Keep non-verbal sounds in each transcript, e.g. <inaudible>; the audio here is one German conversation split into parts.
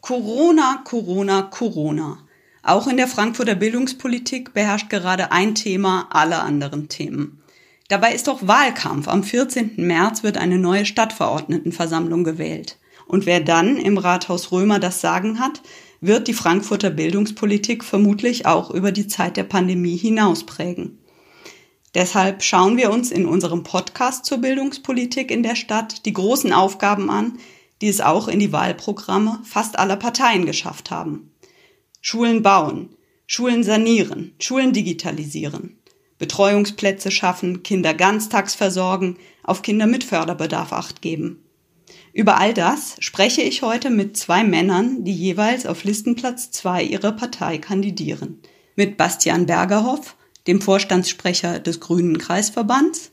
Corona, Corona, Corona. Auch in der Frankfurter Bildungspolitik beherrscht gerade ein Thema alle anderen Themen. Dabei ist doch Wahlkampf. Am 14. März wird eine neue Stadtverordnetenversammlung gewählt. Und wer dann im Rathaus Römer das Sagen hat, wird die Frankfurter Bildungspolitik vermutlich auch über die Zeit der Pandemie hinaus prägen. Deshalb schauen wir uns in unserem Podcast zur Bildungspolitik in der Stadt die großen Aufgaben an, die es auch in die Wahlprogramme fast aller Parteien geschafft haben. Schulen bauen, Schulen sanieren, Schulen digitalisieren, Betreuungsplätze schaffen, Kinder ganztags versorgen, auf Kinder mit Förderbedarf acht geben. Über all das spreche ich heute mit zwei Männern, die jeweils auf Listenplatz zwei ihrer Partei kandidieren. Mit Bastian Bergerhoff, dem Vorstandssprecher des Grünen Kreisverbands,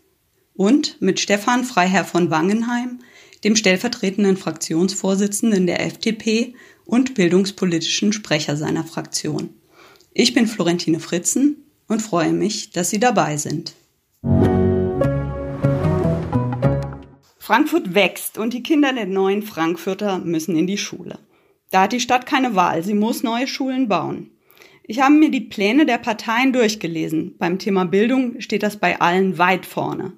und mit Stefan Freiherr von Wangenheim, dem stellvertretenden Fraktionsvorsitzenden der FDP und bildungspolitischen Sprecher seiner Fraktion. Ich bin Florentine Fritzen und freue mich, dass Sie dabei sind. Frankfurt wächst und die Kinder der neuen Frankfurter müssen in die Schule. Da hat die Stadt keine Wahl, sie muss neue Schulen bauen. Ich habe mir die Pläne der Parteien durchgelesen. Beim Thema Bildung steht das bei allen weit vorne.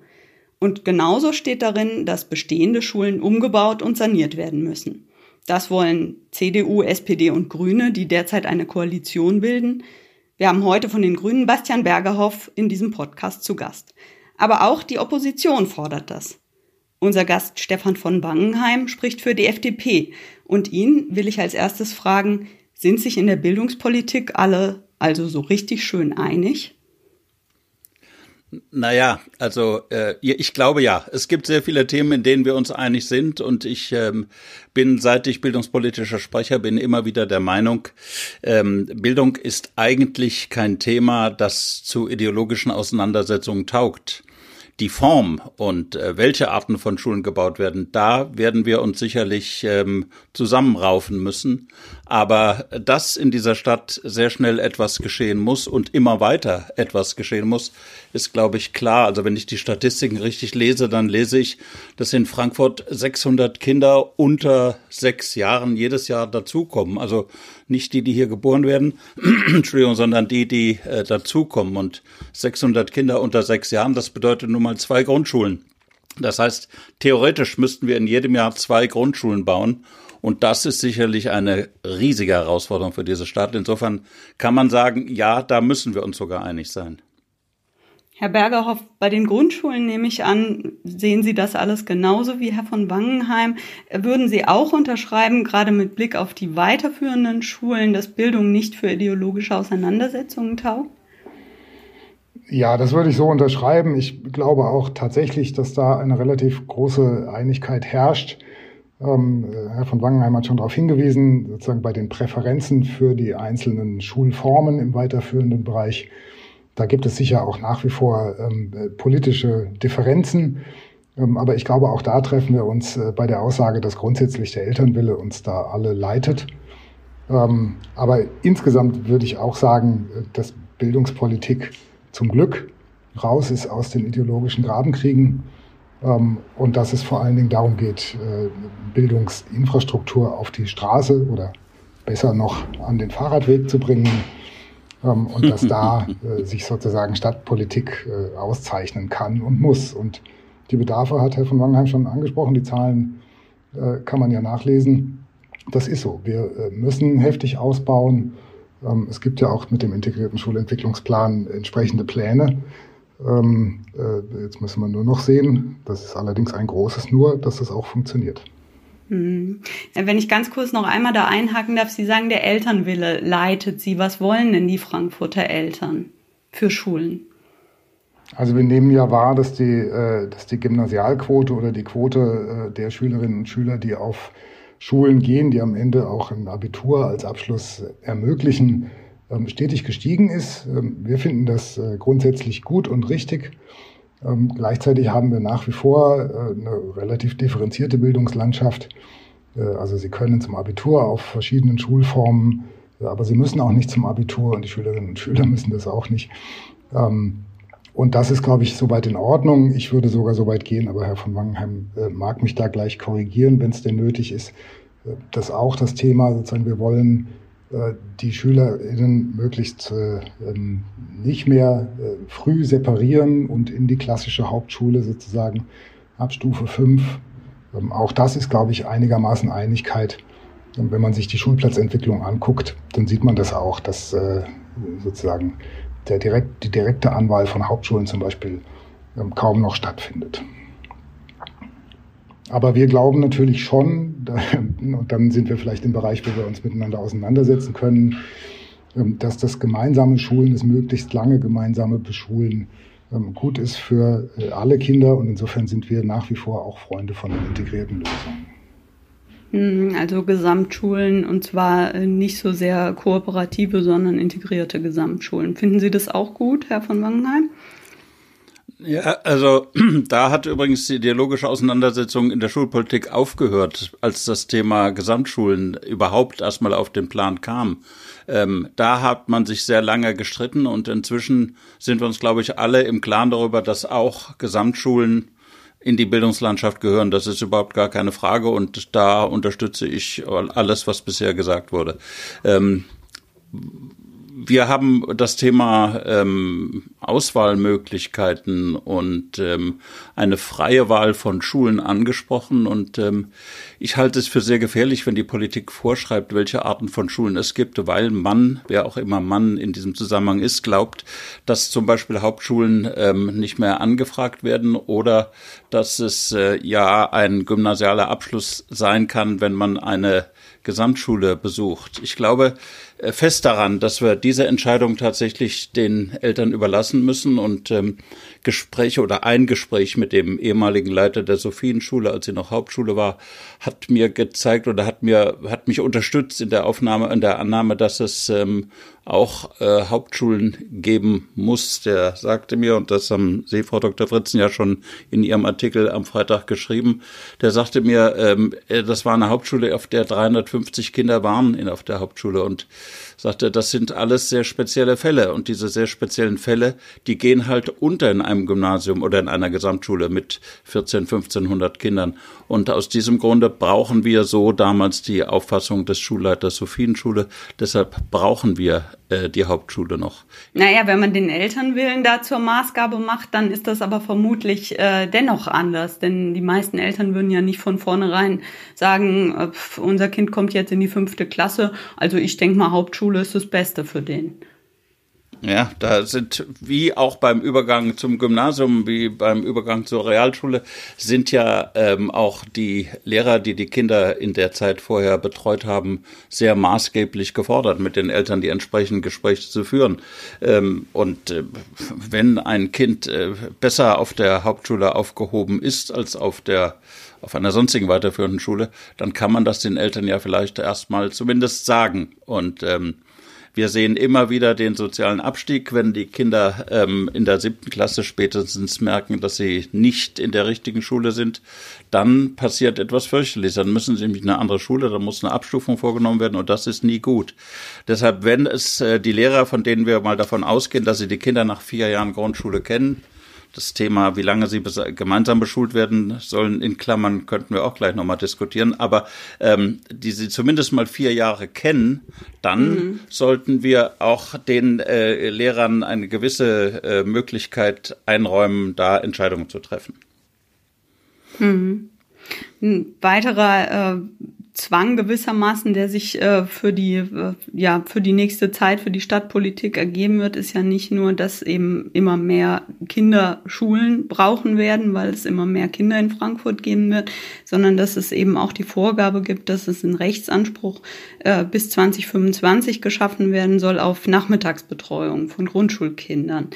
Und genauso steht darin, dass bestehende Schulen umgebaut und saniert werden müssen. Das wollen CDU, SPD und Grüne, die derzeit eine Koalition bilden. Wir haben heute von den Grünen Bastian Bergerhoff in diesem Podcast zu Gast. Aber auch die Opposition fordert das. Unser Gast Stefan von Bangenheim spricht für die FDP und ihn will ich als erstes fragen, sind sich in der Bildungspolitik alle also so richtig schön einig? Naja, also äh, ich glaube ja. Es gibt sehr viele Themen, in denen wir uns einig sind und ich ähm, bin, seit ich bildungspolitischer Sprecher bin, immer wieder der Meinung, ähm, Bildung ist eigentlich kein Thema, das zu ideologischen Auseinandersetzungen taugt die Form und äh, welche Arten von Schulen gebaut werden, da werden wir uns sicherlich ähm, zusammenraufen müssen. Aber dass in dieser Stadt sehr schnell etwas geschehen muss und immer weiter etwas geschehen muss, ist, glaube ich, klar. Also wenn ich die Statistiken richtig lese, dann lese ich, dass in Frankfurt 600 Kinder unter sechs Jahren jedes Jahr dazukommen. Also nicht die, die hier geboren werden, <clears throat> Entschuldigung, sondern die, die äh, dazukommen. Und 600 Kinder unter sechs Jahren, das bedeutet nun mal zwei Grundschulen. Das heißt, theoretisch müssten wir in jedem Jahr zwei Grundschulen bauen. Und das ist sicherlich eine riesige Herausforderung für diese Stadt. Insofern kann man sagen, ja, da müssen wir uns sogar einig sein. Herr Bergerhoff, bei den Grundschulen nehme ich an, sehen Sie das alles genauso wie Herr von Wangenheim. Würden Sie auch unterschreiben, gerade mit Blick auf die weiterführenden Schulen, dass Bildung nicht für ideologische Auseinandersetzungen taugt? Ja, das würde ich so unterschreiben. Ich glaube auch tatsächlich, dass da eine relativ große Einigkeit herrscht. Ähm, Herr von Wangenheim hat schon darauf hingewiesen, sozusagen bei den Präferenzen für die einzelnen Schulformen im weiterführenden Bereich da gibt es sicher auch nach wie vor ähm, politische Differenzen. Ähm, aber ich glaube, auch da treffen wir uns äh, bei der Aussage, dass grundsätzlich der Elternwille uns da alle leitet. Ähm, aber insgesamt würde ich auch sagen, äh, dass Bildungspolitik zum Glück raus ist aus den ideologischen Grabenkriegen ähm, und dass es vor allen Dingen darum geht, äh, Bildungsinfrastruktur auf die Straße oder besser noch an den Fahrradweg zu bringen ähm, und dass da <laughs> äh, sich sozusagen Stadtpolitik äh, auszeichnen kann und muss. Und die Bedarfe hat Herr von Wangenheim schon angesprochen, die Zahlen äh, kann man ja nachlesen. Das ist so. Wir äh, müssen heftig ausbauen. Ähm, es gibt ja auch mit dem integrierten Schulentwicklungsplan entsprechende Pläne. Ähm, äh, jetzt müssen wir nur noch sehen, das ist allerdings ein großes Nur, dass das auch funktioniert. Hm. Wenn ich ganz kurz noch einmal da einhaken darf, Sie sagen, der Elternwille leitet Sie. Was wollen denn die Frankfurter Eltern für Schulen? Also wir nehmen ja wahr, dass die, äh, dass die Gymnasialquote oder die Quote äh, der Schülerinnen und Schüler, die auf Schulen gehen, die am Ende auch ein Abitur als Abschluss ermöglichen, ähm, stetig gestiegen ist. Ähm, wir finden das äh, grundsätzlich gut und richtig. Ähm, gleichzeitig haben wir nach wie vor äh, eine relativ differenzierte Bildungslandschaft. Äh, also Sie können zum Abitur auf verschiedenen Schulformen, aber Sie müssen auch nicht zum Abitur und die Schülerinnen und Schüler müssen das auch nicht. Und das ist, glaube ich, soweit in Ordnung. Ich würde sogar so weit gehen, aber Herr von Wangenheim äh, mag mich da gleich korrigieren, wenn es denn nötig ist, äh, dass auch das Thema, sozusagen, wir wollen äh, die SchülerInnen möglichst äh, ähm, nicht mehr früh separieren und in die klassische Hauptschule sozusagen ab Stufe 5. Ähm, auch das ist, glaube ich, einigermaßen Einigkeit. Und wenn man sich die Schulplatzentwicklung anguckt, dann sieht man das auch, dass sozusagen der direkt, die direkte Anwahl von Hauptschulen zum Beispiel ähm, kaum noch stattfindet. Aber wir glauben natürlich schon, <laughs> und dann sind wir vielleicht im Bereich, wo wir uns miteinander auseinandersetzen können, ähm, dass das gemeinsame Schulen, das möglichst lange gemeinsame Beschulen ähm, gut ist für äh, alle Kinder. Und insofern sind wir nach wie vor auch Freunde von integrierten Lösungen. Hm, also Gesamtschulen und zwar äh, nicht so sehr kooperative, sondern integrierte Gesamtschulen. Finden Sie das auch gut, Herr von Wangenheim? Ja, also <clears throat> da hat übrigens die ideologische Auseinandersetzung in der Schulpolitik aufgehört, als das Thema Gesamtschulen überhaupt erstmal auf den Plan kam. Ähm, da hat man sich sehr lange gestritten und inzwischen sind wir uns, glaube ich, alle im Klaren darüber, dass auch Gesamtschulen in die Bildungslandschaft gehören. Das ist überhaupt gar keine Frage und da unterstütze ich alles, was bisher gesagt wurde. Ähm, wir haben das Thema ähm, Auswahlmöglichkeiten und ähm, eine freie Wahl von Schulen angesprochen. Und ähm, ich halte es für sehr gefährlich, wenn die Politik vorschreibt, welche Arten von Schulen es gibt, weil man, wer auch immer Mann in diesem Zusammenhang ist, glaubt, dass zum Beispiel Hauptschulen ähm, nicht mehr angefragt werden oder dass es äh, ja ein gymnasialer Abschluss sein kann, wenn man eine Gesamtschule besucht. Ich glaube, fest daran, dass wir diese Entscheidung tatsächlich den Eltern überlassen müssen und ähm, Gespräche oder ein Gespräch mit dem ehemaligen Leiter der Sophienschule, als sie noch Hauptschule war, hat mir gezeigt oder hat mir hat mich unterstützt in der Aufnahme in der Annahme, dass es ähm, auch äh, Hauptschulen geben muss. Der sagte mir und das haben Sie, Frau Dr. Fritzen, ja schon in Ihrem Artikel am Freitag geschrieben. Der sagte mir, ähm, äh, das war eine Hauptschule, auf der 350 Kinder waren in auf der Hauptschule und sagte, das sind alles sehr spezielle Fälle und diese sehr speziellen Fälle, die gehen halt unter in einem Gymnasium oder in einer Gesamtschule mit 14, 1500 Kindern. Und aus diesem Grunde brauchen wir so damals die Auffassung des Schulleiters Sophienschule. Deshalb brauchen wir äh, die Hauptschule noch. Naja, wenn man den Elternwillen da zur Maßgabe macht, dann ist das aber vermutlich äh, dennoch anders. Denn die meisten Eltern würden ja nicht von vornherein sagen, äh, unser Kind kommt jetzt in die fünfte Klasse, also ich denke mal, Hauptschule ist das Beste für den. Ja, da sind wie auch beim Übergang zum Gymnasium, wie beim Übergang zur Realschule, sind ja ähm, auch die Lehrer, die die Kinder in der Zeit vorher betreut haben, sehr maßgeblich gefordert, mit den Eltern die entsprechenden Gespräche zu führen. Ähm, und äh, wenn ein Kind äh, besser auf der Hauptschule aufgehoben ist als auf der auf einer sonstigen weiterführenden Schule, dann kann man das den Eltern ja vielleicht erstmal zumindest sagen. Und ähm, wir sehen immer wieder den sozialen Abstieg, wenn die Kinder ähm, in der siebten Klasse spätestens merken, dass sie nicht in der richtigen Schule sind. Dann passiert etwas fürchterliches. Dann müssen sie nämlich in eine andere Schule, dann muss eine Abstufung vorgenommen werden und das ist nie gut. Deshalb, wenn es äh, die Lehrer, von denen wir mal davon ausgehen, dass sie die Kinder nach vier Jahren Grundschule kennen, das Thema, wie lange sie gemeinsam beschult werden sollen, in Klammern könnten wir auch gleich nochmal diskutieren. Aber ähm, die sie zumindest mal vier Jahre kennen, dann mhm. sollten wir auch den äh, Lehrern eine gewisse äh, Möglichkeit einräumen, da Entscheidungen zu treffen. Mhm. Ein weiterer äh, Zwang gewissermaßen, der sich äh, für die äh, ja für die nächste Zeit für die Stadtpolitik ergeben wird, ist ja nicht nur, dass eben immer mehr Kinder Schulen brauchen werden, weil es immer mehr Kinder in Frankfurt geben wird, sondern dass es eben auch die Vorgabe gibt, dass es ein Rechtsanspruch äh, bis 2025 geschaffen werden soll auf Nachmittagsbetreuung von Grundschulkindern.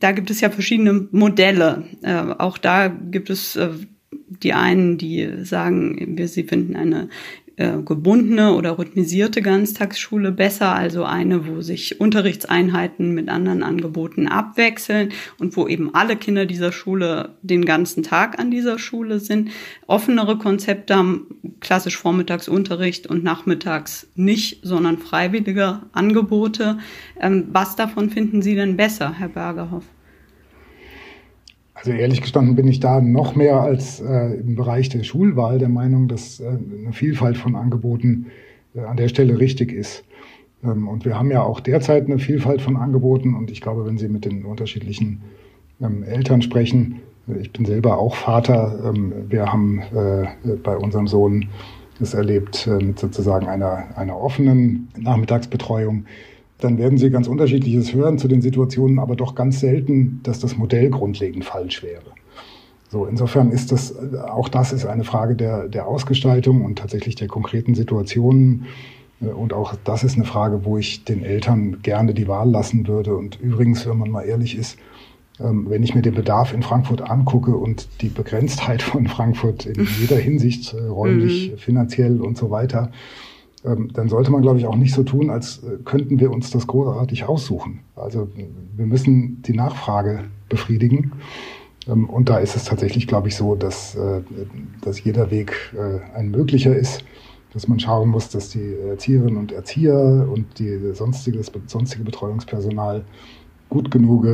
Da gibt es ja verschiedene Modelle. Äh, auch da gibt es äh, die einen, die sagen, sie finden eine äh, gebundene oder rhythmisierte Ganztagsschule besser, also eine, wo sich Unterrichtseinheiten mit anderen Angeboten abwechseln und wo eben alle Kinder dieser Schule den ganzen Tag an dieser Schule sind. Offenere Konzepte haben klassisch Vormittagsunterricht und nachmittags nicht, sondern freiwillige Angebote. Ähm, was davon finden Sie denn besser, Herr Bergerhoff? Also ehrlich gestanden bin ich da noch mehr als äh, im Bereich der Schulwahl der Meinung, dass äh, eine Vielfalt von Angeboten äh, an der Stelle richtig ist. Ähm, und wir haben ja auch derzeit eine Vielfalt von Angeboten und ich glaube, wenn Sie mit den unterschiedlichen ähm, Eltern sprechen, äh, ich bin selber auch Vater, ähm, wir haben äh, bei unserem Sohn es erlebt äh, mit sozusagen einer, einer offenen Nachmittagsbetreuung dann werden Sie ganz unterschiedliches hören zu den Situationen, aber doch ganz selten, dass das Modell grundlegend falsch wäre. So, insofern ist das, auch das ist eine Frage der, der Ausgestaltung und tatsächlich der konkreten Situationen. Und auch das ist eine Frage, wo ich den Eltern gerne die Wahl lassen würde. Und übrigens, wenn man mal ehrlich ist, ähm, wenn ich mir den Bedarf in Frankfurt angucke und die Begrenztheit von Frankfurt in jeder <laughs> Hinsicht, äh, räumlich, mhm. finanziell und so weiter, dann sollte man, glaube ich, auch nicht so tun, als äh, könnten wir uns das großartig aussuchen. Also wir müssen die Nachfrage befriedigen. Ähm, und da ist es tatsächlich, glaube ich, so, dass, äh, dass jeder Weg äh, ein möglicher ist, dass man schauen muss, dass die Erzieherinnen und Erzieher und die sonstige, das sonstige Betreuungspersonal gut genug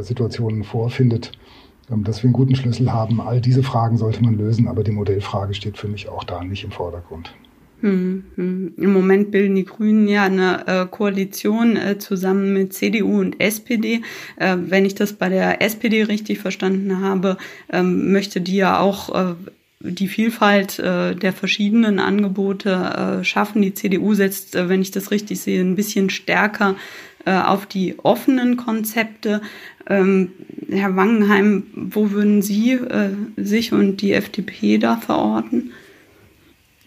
Situationen vorfindet, ähm, dass wir einen guten Schlüssel haben. All diese Fragen sollte man lösen, aber die Modellfrage steht für mich auch da nicht im Vordergrund. Hm, hm. Im Moment bilden die Grünen ja eine äh, Koalition äh, zusammen mit CDU und SPD. Äh, wenn ich das bei der SPD richtig verstanden habe, ähm, möchte die ja auch äh, die Vielfalt äh, der verschiedenen Angebote äh, schaffen. Die CDU setzt, wenn ich das richtig sehe, ein bisschen stärker auf die offenen Konzepte. Ähm, Herr Wangenheim, wo würden Sie sich und die FDP da verorten?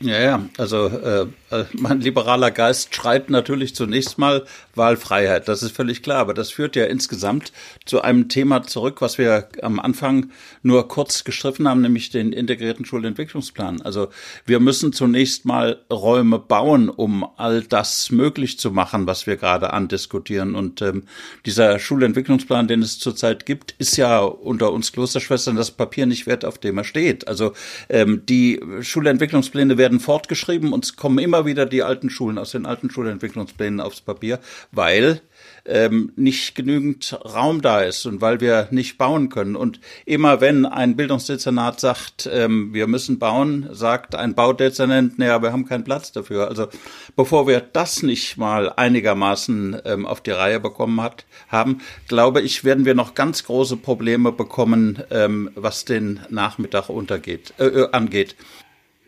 Ja, ja, also äh, äh, mein liberaler Geist schreit natürlich zunächst mal Wahlfreiheit, das ist völlig klar, aber das führt ja insgesamt zu einem Thema zurück, was wir am Anfang nur kurz gestriffen haben, nämlich den integrierten Schulentwicklungsplan. Also wir müssen zunächst mal Räume bauen, um all das möglich zu machen, was wir gerade andiskutieren. Und ähm, dieser Schulentwicklungsplan, den es zurzeit gibt, ist ja unter uns Klosterschwestern das Papier nicht wert, auf dem er steht. Also ähm, die Schulentwicklungspläne werden fortgeschrieben und es kommen immer wieder die alten Schulen aus den alten Schulentwicklungsplänen aufs Papier, weil ähm, nicht genügend Raum da ist und weil wir nicht bauen können. Und immer wenn ein Bildungsdezernat sagt, ähm, wir müssen bauen, sagt ein Baudezernent, naja, wir haben keinen Platz dafür. Also bevor wir das nicht mal einigermaßen ähm, auf die Reihe bekommen hat, haben, glaube ich, werden wir noch ganz große Probleme bekommen, ähm, was den Nachmittag untergeht, äh, äh angeht.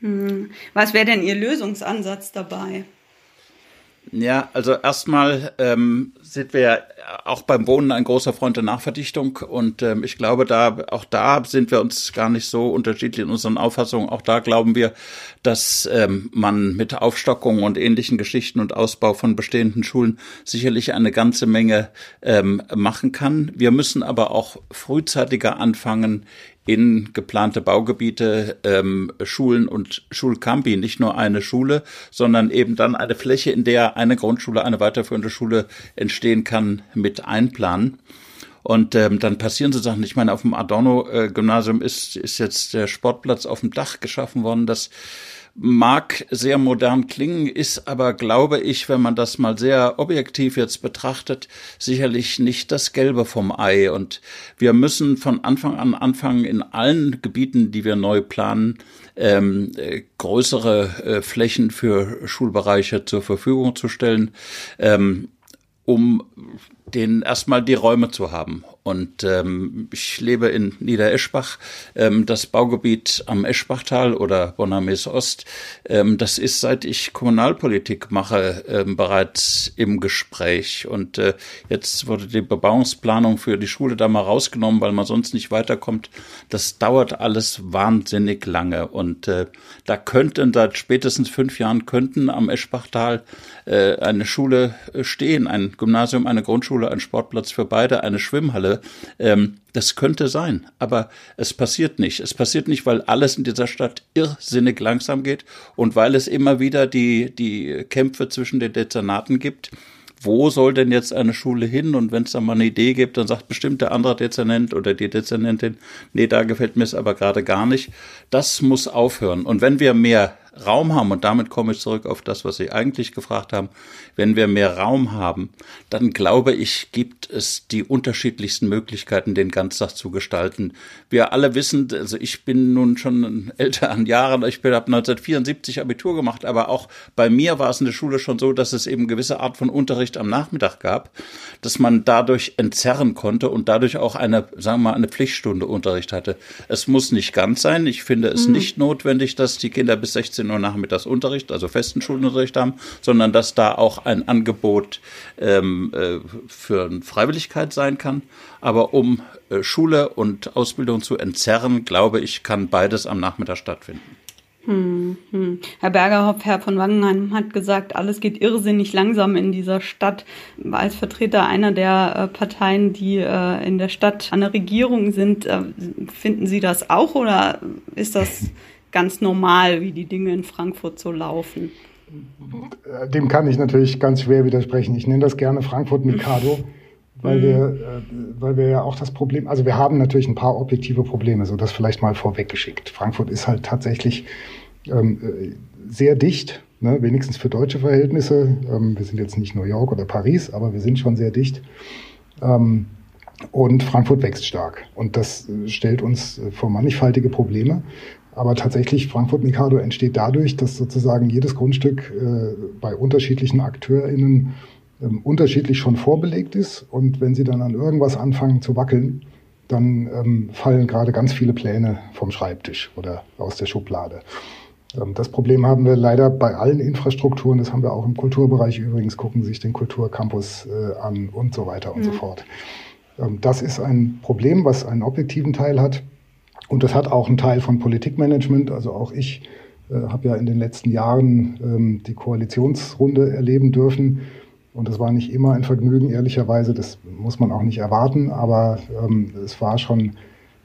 Hm. Was wäre denn Ihr Lösungsansatz dabei? Ja, also erstmal ähm, sind wir auch beim Wohnen ein großer Freund der Nachverdichtung und ähm, ich glaube, da auch da sind wir uns gar nicht so unterschiedlich in unseren Auffassungen. Auch da glauben wir, dass ähm, man mit Aufstockung und ähnlichen Geschichten und Ausbau von bestehenden Schulen sicherlich eine ganze Menge ähm, machen kann. Wir müssen aber auch frühzeitiger anfangen, in geplante Baugebiete, ähm, Schulen und Schulcampi, nicht nur eine Schule, sondern eben dann eine Fläche, in der eine Grundschule, eine weiterführende Schule entstehen kann, mit einplanen. Und ähm, dann passieren so Sachen. Ich meine, auf dem Adorno-Gymnasium ist, ist jetzt der Sportplatz auf dem Dach geschaffen worden. Das mag sehr modern klingen, ist aber, glaube ich, wenn man das mal sehr objektiv jetzt betrachtet, sicherlich nicht das Gelbe vom Ei. Und wir müssen von Anfang an anfangen, in allen Gebieten, die wir neu planen, ähm, äh, größere äh, Flächen für Schulbereiche zur Verfügung zu stellen, ähm, um den erstmal die Räume zu haben. Und ähm, ich lebe in Niedereschbach. Ähm, das Baugebiet am Eschbachtal oder Bonames Ost, ähm, das ist, seit ich Kommunalpolitik mache, ähm, bereits im Gespräch. Und äh, jetzt wurde die Bebauungsplanung für die Schule da mal rausgenommen, weil man sonst nicht weiterkommt. Das dauert alles wahnsinnig lange. Und äh, da könnten seit spätestens fünf Jahren könnten am Eschbachtal äh, eine Schule stehen, ein Gymnasium, eine Grundschule, ein Sportplatz für beide, eine Schwimmhalle ähm, das könnte sein, aber es passiert nicht. Es passiert nicht, weil alles in dieser Stadt irrsinnig langsam geht und weil es immer wieder die, die Kämpfe zwischen den Dezernaten gibt. Wo soll denn jetzt eine Schule hin? Und wenn es da mal eine Idee gibt, dann sagt bestimmt der andere Dezernent oder die Dezernentin, nee, da gefällt mir es aber gerade gar nicht. Das muss aufhören. Und wenn wir mehr Raum haben, und damit komme ich zurück auf das, was Sie eigentlich gefragt haben, wenn wir mehr Raum haben, dann glaube ich, gibt es die unterschiedlichsten Möglichkeiten, den Ganztag zu gestalten. Wir alle wissen, also ich bin nun schon älter an Jahren, ich habe 1974 Abitur gemacht, aber auch bei mir war es in der Schule schon so, dass es eben gewisse Art von Unterricht am Nachmittag gab, dass man dadurch entzerren konnte und dadurch auch eine, sagen wir mal, eine Pflichtstunde Unterricht hatte. Es muss nicht ganz sein. Ich finde es mhm. nicht notwendig, dass die Kinder bis 16 Uhr nachmittags Unterricht, also festen Schulunterricht haben, sondern dass da auch ein Angebot ähm, äh, für Freiwilligkeit sein kann. Aber um äh, Schule und Ausbildung zu entzerren, glaube ich, kann beides am Nachmittag stattfinden. Hm, hm. Herr Bergerhoff, Herr von Wangenheim hat gesagt, alles geht irrsinnig langsam in dieser Stadt. Als Vertreter einer der äh, Parteien, die in der Stadt an der Regierung sind, finden Sie das auch oder ist das ganz normal, wie die Dinge in Frankfurt so laufen? Dem kann ich natürlich ganz schwer widersprechen. Ich nenne das gerne Frankfurt Mikado <laughs> weil mhm. wir, äh, weil wir ja auch das Problem, also wir haben natürlich ein paar objektive Probleme, so das vielleicht mal vorweggeschickt. Frankfurt ist halt tatsächlich ähm, äh, sehr dicht, ne, wenigstens für deutsche Verhältnisse. Ähm, wir sind jetzt nicht New York oder Paris, aber wir sind schon sehr dicht. Ähm, und Frankfurt wächst stark. Und das äh, stellt uns äh, vor mannigfaltige Probleme. Aber tatsächlich, Frankfurt Mikado entsteht dadurch, dass sozusagen jedes Grundstück äh, bei unterschiedlichen AkteurInnen ähm, unterschiedlich schon vorbelegt ist. Und wenn sie dann an irgendwas anfangen zu wackeln, dann ähm, fallen gerade ganz viele Pläne vom Schreibtisch oder aus der Schublade. Ähm, das Problem haben wir leider bei allen Infrastrukturen, das haben wir auch im Kulturbereich übrigens, gucken Sie sich den Kulturcampus äh, an und so weiter und mhm. so fort. Ähm, das ist ein Problem, was einen objektiven Teil hat. Und das hat auch einen Teil von Politikmanagement. Also auch ich äh, habe ja in den letzten Jahren ähm, die Koalitionsrunde erleben dürfen und es war nicht immer ein Vergnügen, ehrlicherweise, das muss man auch nicht erwarten, aber ähm, es war schon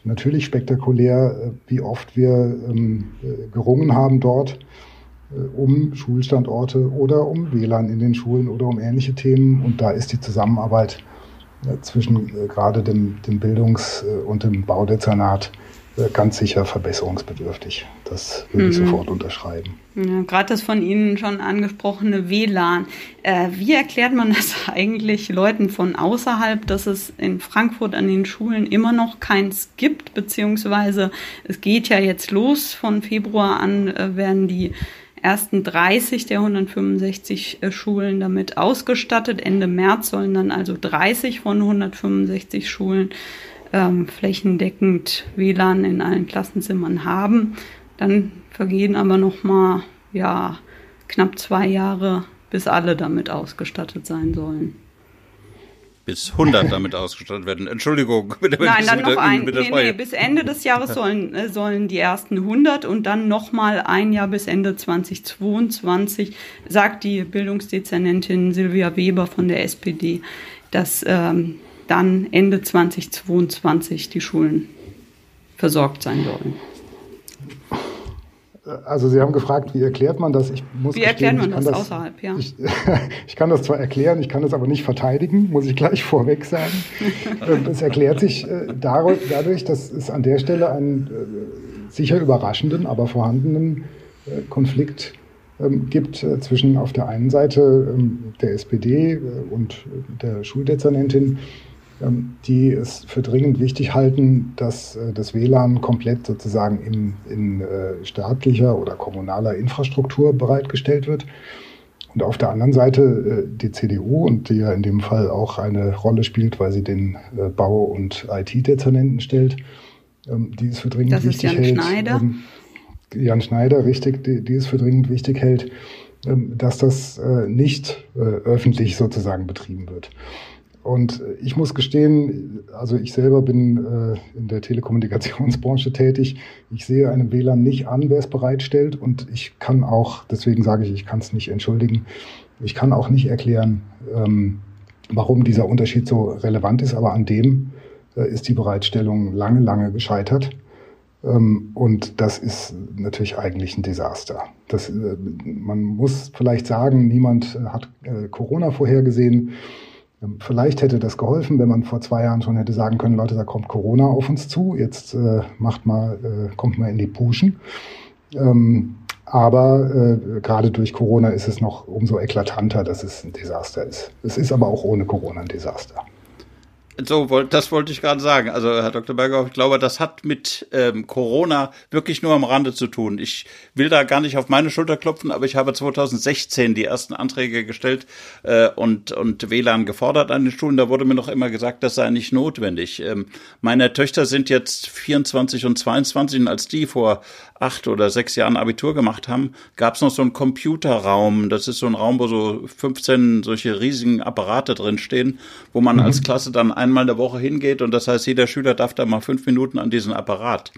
natürlich spektakulär, äh, wie oft wir ähm, äh, gerungen haben dort äh, um Schulstandorte oder um WLAN in den Schulen oder um ähnliche Themen. Und da ist die Zusammenarbeit äh, zwischen äh, gerade dem, dem Bildungs- äh, und dem Baudezernat ganz sicher verbesserungsbedürftig. Das würde ich mhm. sofort unterschreiben. Ja, Gerade das von Ihnen schon angesprochene WLAN. Äh, wie erklärt man das <laughs> eigentlich Leuten von außerhalb, dass es in Frankfurt an den Schulen immer noch keins gibt? Beziehungsweise es geht ja jetzt los. Von Februar an äh, werden die ersten 30 der 165 äh, Schulen damit ausgestattet. Ende März sollen dann also 30 von 165 Schulen ähm, flächendeckend WLAN in allen Klassenzimmern haben. Dann vergehen aber noch mal ja knapp zwei Jahre, bis alle damit ausgestattet sein sollen. Bis 100 damit ausgestattet werden. Entschuldigung. <laughs> Bitte, Nein, dann noch ein. Nee, nee, bis Ende des Jahres sollen, äh, sollen die ersten 100 und dann noch mal ein Jahr bis Ende 2022, sagt die Bildungsdezernentin Silvia Weber von der SPD, dass ähm, dann Ende 2022 die Schulen versorgt sein sollen. Also Sie haben gefragt, wie erklärt man das? Ich muss wie erklärt man das, das, außerhalb, ja? Ich, <laughs> ich, kann das zwar erklären, ich kann das aber nicht verteidigen, muss ich gleich <laughs> vorweg sagen. Es erklärt sich äh, dadurch, dass es an der Stelle einen äh, sicher überraschenden, aber vorhandenen äh, Konflikt ähm, gibt zwischen auf der einen Seite ähm, der SPD und der Schuldezernentin ähm, die es für dringend wichtig halten, dass äh, das WLAN komplett sozusagen in, in äh, staatlicher oder kommunaler Infrastruktur bereitgestellt wird. Und auf der anderen Seite äh, die CDU und die ja in dem Fall auch eine Rolle spielt, weil sie den Bau- und IT-Dezernenten stellt, ähm, die es für dringend das wichtig ist Jan hält. Schneider. Ähm, Jan Schneider, richtig, die, die es für dringend wichtig hält, dass das nicht öffentlich sozusagen betrieben wird. Und ich muss gestehen, also ich selber bin äh, in der Telekommunikationsbranche tätig. Ich sehe einem WLAN nicht an, wer es bereitstellt. Und ich kann auch, deswegen sage ich, ich kann es nicht entschuldigen, ich kann auch nicht erklären, ähm, warum dieser Unterschied so relevant ist. Aber an dem äh, ist die Bereitstellung lange, lange gescheitert. Ähm, und das ist natürlich eigentlich ein Desaster. Das, äh, man muss vielleicht sagen, niemand hat äh, Corona vorhergesehen. Ähm, vielleicht hätte das geholfen, wenn man vor zwei Jahren schon hätte sagen können, Leute, da kommt Corona auf uns zu, jetzt äh, macht mal, äh, kommt mal in die Puschen. Ähm, Aber äh, gerade durch Corona ist es noch umso eklatanter, dass es ein Desaster ist. Es ist aber auch ohne Corona ein Desaster. So, das wollte ich gerade sagen. Also, Herr Dr. Berger, ich glaube, das hat mit ähm, Corona wirklich nur am Rande zu tun. Ich will da gar nicht auf meine Schulter klopfen, aber ich habe 2016 die ersten Anträge gestellt äh, und, und WLAN gefordert an den Schulen. Da wurde mir noch immer gesagt, das sei nicht notwendig. Ähm, meine Töchter sind jetzt 24 und 22 und als die vor acht oder sechs Jahren Abitur gemacht haben, gab es noch so einen Computerraum. Das ist so ein Raum, wo so 15 solche riesigen Apparate drinstehen, wo man mhm. als Klasse dann einmal in der Woche hingeht und das heißt, jeder Schüler darf da mal fünf Minuten an diesen Apparat.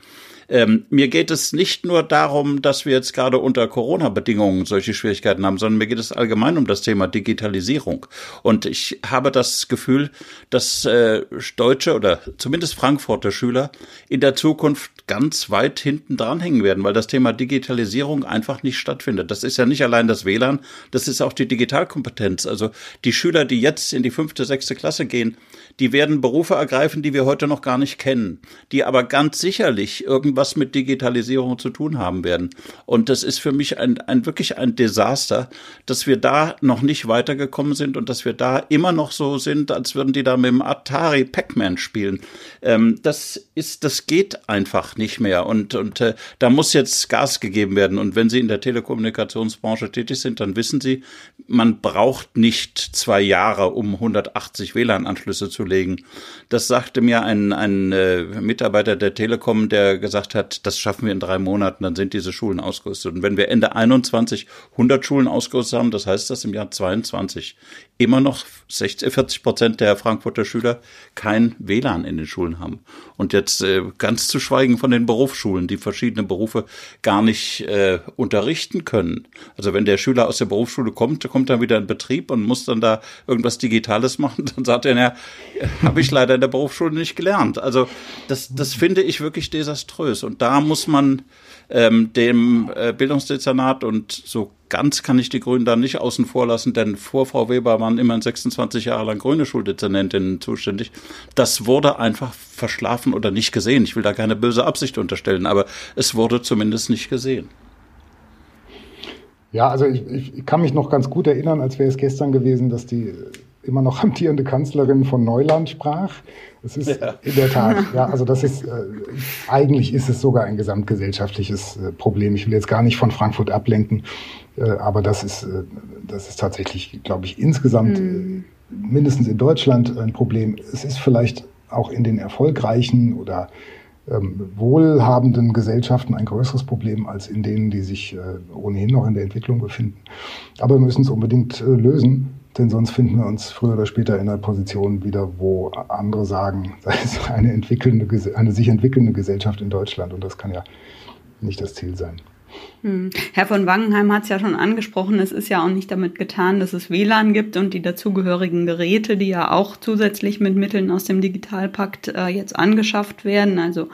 Ähm, mir geht es nicht nur darum, dass wir jetzt gerade unter Corona-Bedingungen solche Schwierigkeiten haben, sondern mir geht es allgemein um das Thema Digitalisierung. Und ich habe das Gefühl, dass äh, deutsche oder zumindest Frankfurter Schüler in der Zukunft ganz weit hinten dranhängen werden, weil das Thema Digitalisierung einfach nicht stattfindet. Das ist ja nicht allein das WLAN, das ist auch die Digitalkompetenz. Also die Schüler, die jetzt in die fünfte, sechste Klasse gehen, die werden Berufe ergreifen, die wir heute noch gar nicht kennen, die aber ganz sicherlich irgendwas mit Digitalisierung zu tun haben werden. Und das ist für mich ein, ein wirklich ein Desaster, dass wir da noch nicht weitergekommen sind und dass wir da immer noch so sind, als würden die da mit dem Atari Pac-Man spielen. Ähm, das ist, das geht einfach nicht mehr. Und, und äh, da muss jetzt Gas gegeben werden. Und wenn Sie in der Telekommunikationsbranche tätig sind, dann wissen Sie, man braucht nicht zwei Jahre, um 180 WLAN-Anschlüsse zu legen. Das sagte mir ein, ein äh, Mitarbeiter der Telekom, der gesagt hat, das schaffen wir in drei Monaten, dann sind diese Schulen ausgerüstet. Und wenn wir Ende 21 100 Schulen ausgerüstet haben, das heißt, dass im Jahr 22 immer noch 60, 40 Prozent der Frankfurter Schüler kein WLAN in den Schulen haben. Und jetzt äh, ganz zu schweigen von den Berufsschulen, die verschiedene Berufe gar nicht äh, unterrichten können. Also wenn der Schüler aus der Berufsschule kommt, kommt er wieder in Betrieb und muss dann da irgendwas Digitales machen, <laughs> dann sagt er, ja, habe ich leider in der Berufsschule nicht gelernt. Also das, das finde ich wirklich desaströs. Und da muss man ähm, dem äh, Bildungsdezernat und so ganz kann ich die Grünen da nicht außen vor lassen, denn vor Frau Weber waren immerhin 26 Jahre lang grüne Schuldezernentinnen zuständig. Das wurde einfach verschlafen oder nicht gesehen. Ich will da keine böse Absicht unterstellen, aber es wurde zumindest nicht gesehen. Ja, also ich, ich kann mich noch ganz gut erinnern, als wäre es gestern gewesen, dass die immer noch amtierende Kanzlerin von Neuland sprach. Es ist ja. in der Tat, ja, also das ist, äh, eigentlich ist es sogar ein gesamtgesellschaftliches äh, Problem. Ich will jetzt gar nicht von Frankfurt ablenken, äh, aber das ist, äh, das ist tatsächlich, glaube ich, insgesamt mhm. mindestens in Deutschland ein Problem. Es ist vielleicht auch in den erfolgreichen oder ähm, wohlhabenden Gesellschaften ein größeres Problem als in denen, die sich äh, ohnehin noch in der Entwicklung befinden. Aber wir müssen es unbedingt äh, lösen denn sonst finden wir uns früher oder später in einer Position wieder, wo andere sagen, <laughs> da ist eine, entwickelnde, eine sich entwickelnde Gesellschaft in Deutschland und das kann ja nicht das Ziel sein. Hm. Herr von Wangenheim hat es ja schon angesprochen, es ist ja auch nicht damit getan, dass es WLAN gibt und die dazugehörigen Geräte, die ja auch zusätzlich mit Mitteln aus dem Digitalpakt äh, jetzt angeschafft werden, also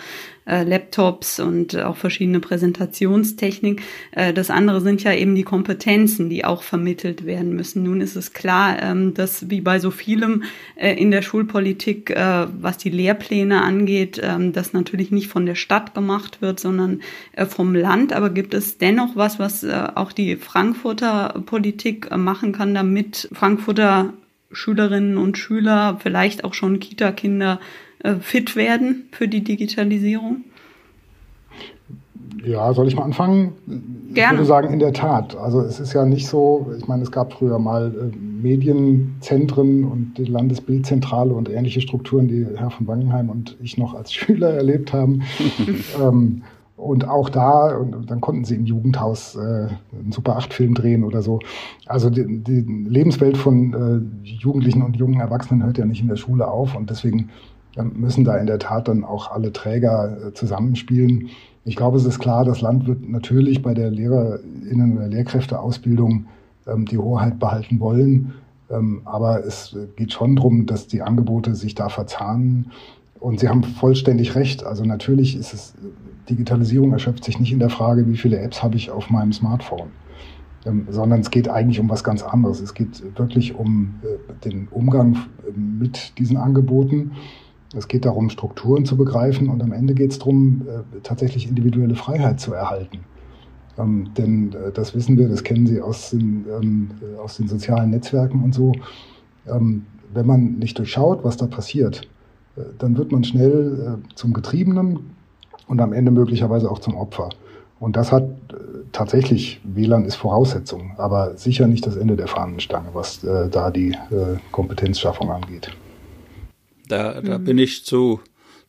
äh, Laptops und auch verschiedene Präsentationstechnik. Äh, das andere sind ja eben die Kompetenzen, die auch vermittelt werden müssen. Nun ist es klar, ähm, dass wie bei so vielem äh, in der Schulpolitik, äh, was die Lehrpläne angeht, ähm, das natürlich nicht von der Stadt gemacht wird, sondern äh, vom Land. Aber gibt es dennoch was, was äh, auch die Frankfurter Politik machen kann, damit Frankfurter Schülerinnen und Schüler, vielleicht auch schon Kita-Kinder äh, fit werden für die Digitalisierung? Ja, soll ich mal anfangen? Gerne. Ich würde sagen, in der Tat. Also es ist ja nicht so, ich meine, es gab früher mal äh, Medienzentren und die Landesbildzentrale und ähnliche Strukturen, die Herr von Wangenheim und ich noch als <laughs> Schüler erlebt haben. <laughs> ähm, und auch da, und dann konnten sie im Jugendhaus äh, einen Super 8-Film drehen oder so. Also die, die Lebenswelt von äh, Jugendlichen und jungen Erwachsenen hört ja nicht in der Schule auf und deswegen müssen da in der Tat dann auch alle Träger äh, zusammenspielen. Ich glaube, es ist klar, das Land wird natürlich bei der Lehrerinnen- oder Lehrkräfteausbildung ähm, die Hoheit behalten wollen. Ähm, aber es geht schon darum, dass die Angebote sich da verzahnen. Und Sie haben vollständig recht. Also natürlich ist es, Digitalisierung erschöpft sich nicht in der Frage, wie viele Apps habe ich auf meinem Smartphone. Ähm, sondern es geht eigentlich um was ganz anderes. Es geht wirklich um äh, den Umgang äh, mit diesen Angeboten es geht darum, Strukturen zu begreifen und am Ende geht es darum, äh, tatsächlich individuelle Freiheit zu erhalten. Ähm, denn äh, das wissen wir, das kennen Sie aus den, ähm, äh, aus den sozialen Netzwerken und so. Ähm, wenn man nicht durchschaut, was da passiert, äh, dann wird man schnell äh, zum Getriebenen und am Ende möglicherweise auch zum Opfer. Und das hat äh, tatsächlich, WLAN ist Voraussetzung, aber sicher nicht das Ende der Fahnenstange, was da die Kompetenzschaffung angeht. Da, da mhm. bin ich zu,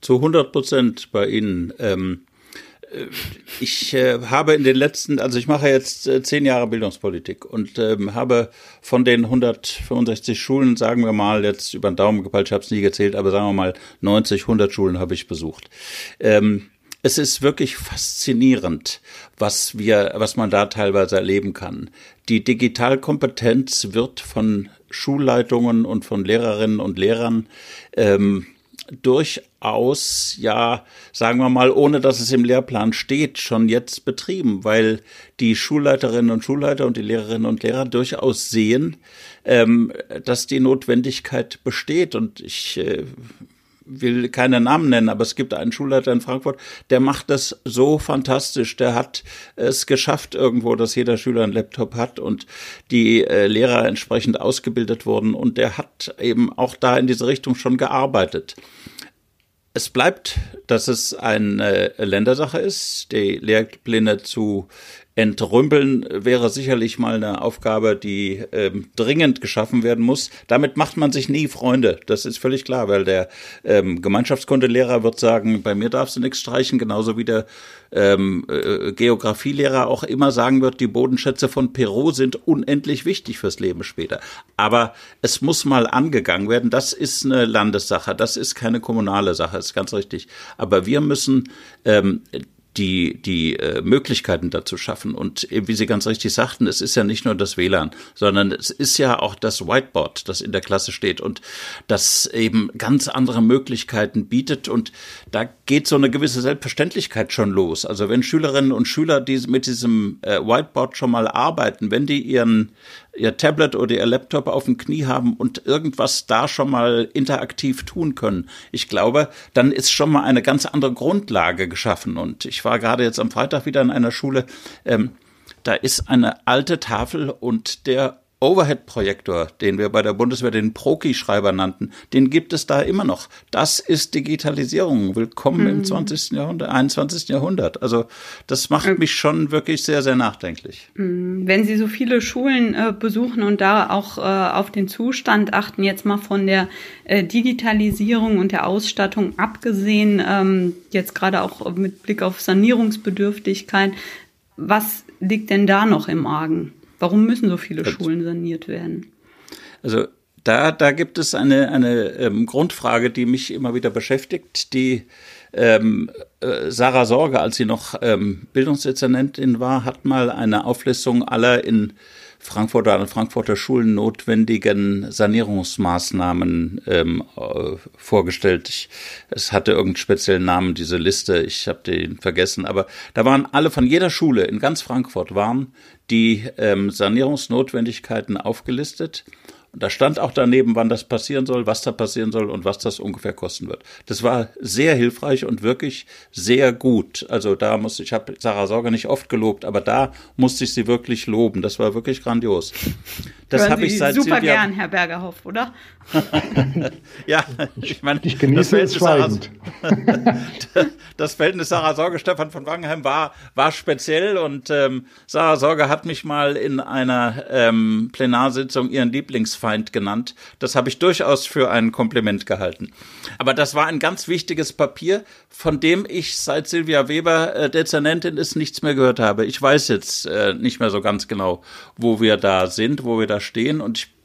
zu 100 Prozent bei Ihnen. Ähm, ich äh, habe in den letzten, also ich mache jetzt äh, zehn Jahre Bildungspolitik und ähm, habe von den 165 Schulen, sagen wir mal, jetzt über den Daumen gepeilt, ich habe es nie gezählt, aber sagen wir mal 90, 100 Schulen habe ich besucht. Ähm, es ist wirklich faszinierend, was wir, was man da teilweise erleben kann. Die Digitalkompetenz wird von Schulleitungen und von Lehrerinnen und Lehrern ähm, durchaus, ja, sagen wir mal, ohne dass es im Lehrplan steht, schon jetzt betrieben, weil die Schulleiterinnen und Schulleiter und die Lehrerinnen und Lehrer durchaus sehen, ähm, dass die Notwendigkeit besteht. Und ich äh, will keine Namen nennen, aber es gibt einen Schulleiter in Frankfurt, der macht das so fantastisch. Der hat es geschafft irgendwo, dass jeder Schüler einen Laptop hat und die äh, Lehrer entsprechend ausgebildet wurden und der hat eben auch da in diese Richtung schon gearbeitet. Es bleibt, dass es eine Ländersache ist, die Lehrpläne zu entrümpeln wäre sicherlich mal eine Aufgabe, die ähm, dringend geschaffen werden muss. Damit macht man sich nie Freunde. Das ist völlig klar, weil der ähm, Gemeinschaftskundelehrer wird sagen, bei mir darfst du nichts streichen, genauso wie der ähm, äh, Geografielehrer auch immer sagen wird, die Bodenschätze von Peru sind unendlich wichtig fürs Leben später. Aber es muss mal angegangen werden. Das ist eine Landessache, das ist keine kommunale Sache, ist ganz richtig. Aber wir müssen ähm, die, die äh, Möglichkeiten dazu schaffen. Und wie Sie ganz richtig sagten, es ist ja nicht nur das WLAN, sondern es ist ja auch das Whiteboard, das in der Klasse steht und das eben ganz andere Möglichkeiten bietet. Und da geht so eine gewisse Selbstverständlichkeit schon los. Also wenn Schülerinnen und Schüler die mit diesem äh, Whiteboard schon mal arbeiten, wenn die ihren ihr Tablet oder ihr Laptop auf dem Knie haben und irgendwas da schon mal interaktiv tun können. Ich glaube, dann ist schon mal eine ganz andere Grundlage geschaffen. Und ich war gerade jetzt am Freitag wieder in einer Schule, ähm, da ist eine alte Tafel und der Overhead-Projektor, den wir bei der Bundeswehr den Proki-Schreiber nannten, den gibt es da immer noch. Das ist Digitalisierung. Willkommen mhm. im 20. Jahrhundert, 21. Jahrhundert. Also das macht mich schon wirklich sehr, sehr nachdenklich. Mhm. Wenn Sie so viele Schulen äh, besuchen und da auch äh, auf den Zustand achten, jetzt mal von der äh, Digitalisierung und der Ausstattung abgesehen, ähm, jetzt gerade auch mit Blick auf Sanierungsbedürftigkeit, was liegt denn da noch im Argen? Warum müssen so viele Schulen saniert werden? Also da, da gibt es eine, eine ähm, Grundfrage, die mich immer wieder beschäftigt, die ähm, äh, Sarah Sorge, als sie noch ähm, Bildungsdezernentin war, hat mal eine Auflistung aller in Frankfurter an Frankfurter Schulen notwendigen Sanierungsmaßnahmen ähm, äh, vorgestellt. Ich, es hatte irgendeinen speziellen Namen, diese Liste, ich habe den vergessen, aber da waren alle von jeder Schule in ganz Frankfurt waren die ähm, Sanierungsnotwendigkeiten aufgelistet und da stand auch daneben, wann das passieren soll, was da passieren soll und was das ungefähr kosten wird. Das war sehr hilfreich und wirklich sehr gut. Also da muss ich habe Sarah Sorge nicht oft gelobt, aber da musste ich sie wirklich loben. Das war wirklich grandios. Das habe ich seit super Silvia gern, Herr Bergerhoff, oder? <laughs> ja, ich meine, ich genieße es schweigend. <laughs> das Verhältnis Sarah Sorge, Stefan von Wangenheim war, war speziell und ähm, Sarah Sorge hat mich mal in einer ähm, Plenarsitzung ihren Lieblingsfeind genannt. Das habe ich durchaus für ein Kompliment gehalten. Aber das war ein ganz wichtiges Papier, von dem ich seit Silvia Weber äh, Dezernentin ist nichts mehr gehört habe. Ich weiß jetzt äh, nicht mehr so ganz genau, wo wir da sind, wo wir da stehen und ich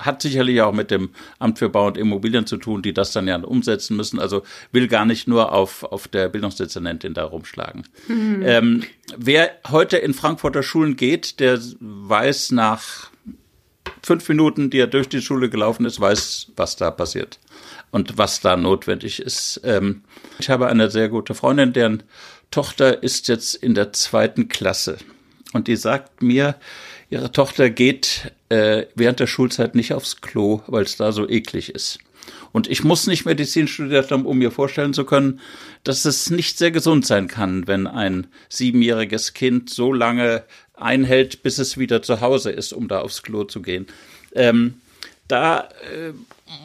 hat sicherlich auch mit dem Amt für Bau und Immobilien zu tun, die das dann ja umsetzen müssen. Also will gar nicht nur auf, auf der Bildungsdezernentin da rumschlagen. Mhm. Ähm, wer heute in Frankfurter Schulen geht, der weiß nach fünf Minuten, die er durch die Schule gelaufen ist, weiß, was da passiert und was da notwendig ist. Ähm, ich habe eine sehr gute Freundin, deren Tochter ist jetzt in der zweiten Klasse. Und die sagt mir, ihre Tochter geht äh, während der Schulzeit nicht aufs Klo, weil es da so eklig ist. Und ich muss nicht Medizin studiert haben, um mir vorstellen zu können, dass es nicht sehr gesund sein kann, wenn ein siebenjähriges Kind so lange einhält, bis es wieder zu Hause ist, um da aufs Klo zu gehen. Ähm, da äh,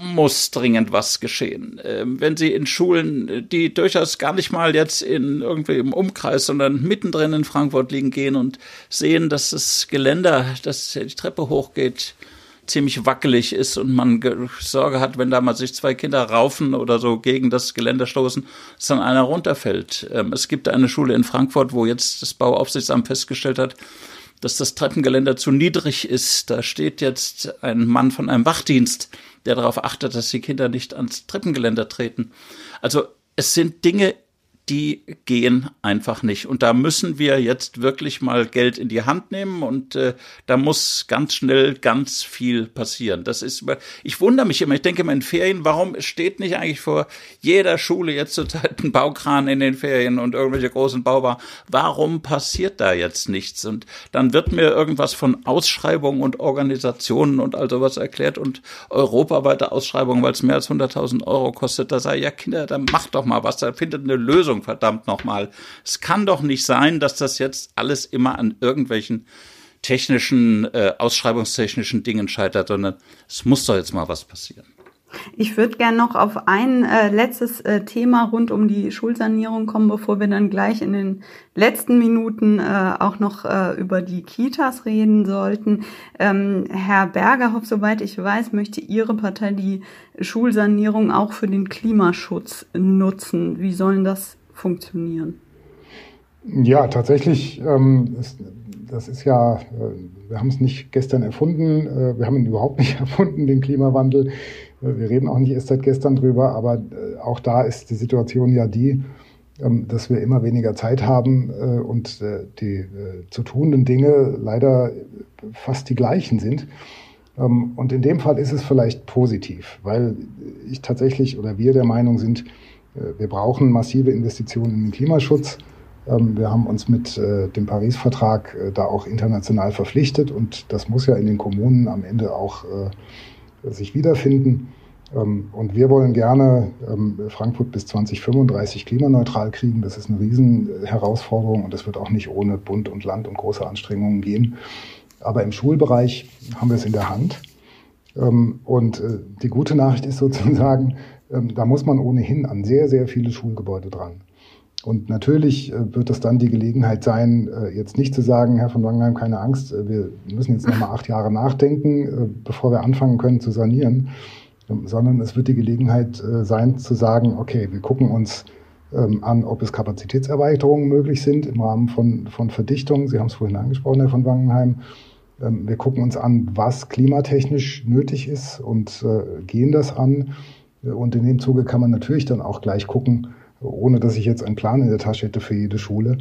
muss dringend was geschehen. Ähm, wenn Sie in Schulen, die durchaus gar nicht mal jetzt in irgendwie im Umkreis, sondern mittendrin in Frankfurt liegen, gehen und sehen, dass das Geländer, das die Treppe hochgeht, ziemlich wackelig ist und man Sorge hat, wenn da mal sich zwei Kinder raufen oder so gegen das Geländer stoßen, dass dann einer runterfällt. Ähm, es gibt eine Schule in Frankfurt, wo jetzt das Bauaufsichtsamt festgestellt hat, dass das Treppengeländer zu niedrig ist. Da steht jetzt ein Mann von einem Wachdienst, der darauf achtet, dass die Kinder nicht ans Treppengeländer treten. Also es sind Dinge die gehen einfach nicht. Und da müssen wir jetzt wirklich mal Geld in die Hand nehmen und äh, da muss ganz schnell ganz viel passieren. Das ist, ich wundere mich immer, ich denke immer in Ferien, warum steht nicht eigentlich vor jeder Schule jetzt zurzeit ein Baukran in den Ferien und irgendwelche großen Baubar? Warum passiert da jetzt nichts? Und dann wird mir irgendwas von Ausschreibungen und Organisationen und all sowas erklärt und europaweite Ausschreibungen, weil es mehr als 100.000 Euro kostet. Da sei ja Kinder, dann macht doch mal was, da findet eine Lösung Lösung, verdammt nochmal. Es kann doch nicht sein, dass das jetzt alles immer an irgendwelchen technischen, äh, ausschreibungstechnischen Dingen scheitert, sondern es muss doch jetzt mal was passieren. Ich würde gerne noch auf ein äh, letztes äh, Thema rund um die Schulsanierung kommen, bevor wir dann gleich in den letzten Minuten äh, auch noch äh, über die Kitas reden sollten. Ähm, Herr Bergerhoff, soweit ich weiß, möchte Ihre Partei die Schulsanierung auch für den Klimaschutz nutzen. Wie sollen das funktionieren? Ja, tatsächlich, ähm, ist, das ist ja, äh, wir haben es nicht gestern erfunden, äh, wir haben ihn <laughs> überhaupt nicht erfunden, den Klimawandel. Äh, wir reden auch nicht erst seit gestern drüber, aber äh, auch da ist die Situation ja die, ähm, dass wir immer weniger Zeit haben und die zu tunenden Dinge leider fast die gleichen sind. Ähm, und in dem Fall ist es vielleicht positiv, weil ich tatsächlich oder wir der Meinung sind, wir brauchen massive Investitionen in den Klimaschutz. Ähm, wir haben uns mit äh, dem Paris-Vertrag äh, da auch international verpflichtet und das muss ja in den Kommunen am Ende auch sich wiederfinden. Ähm, und wir wollen gerne ähm, Frankfurt bis 2035 klimaneutral kriegen. Das ist eine Riesenherausforderung und das wird auch nicht ohne Bund und Land und große Anstrengungen gehen. Aber im Schulbereich haben wir es in der Hand. Und die gute Nachricht ist sozusagen, ähm, da muss man ohnehin an sehr, sehr viele Schulgebäude dran. Und natürlich äh, wird es dann die Gelegenheit sein, äh, jetzt nicht zu sagen, Herr von Wangenheim, keine Angst, äh, wir müssen jetzt nochmal acht Jahre nachdenken, bevor wir anfangen können zu sanieren, ähm, sondern es wird die Gelegenheit sein zu sagen, okay, wir gucken uns ähm, an, ob es Kapazitätserweiterungen möglich sind im Rahmen von, von Verdichtung. Sie haben es vorhin angesprochen, Herr von Wangenheim. Wir gucken uns an, was klimatechnisch nötig ist und gehen das an. Und in dem Zuge kann man natürlich dann auch gleich gucken, ohne dass ich jetzt einen Plan in der Tasche hätte für jede Schule,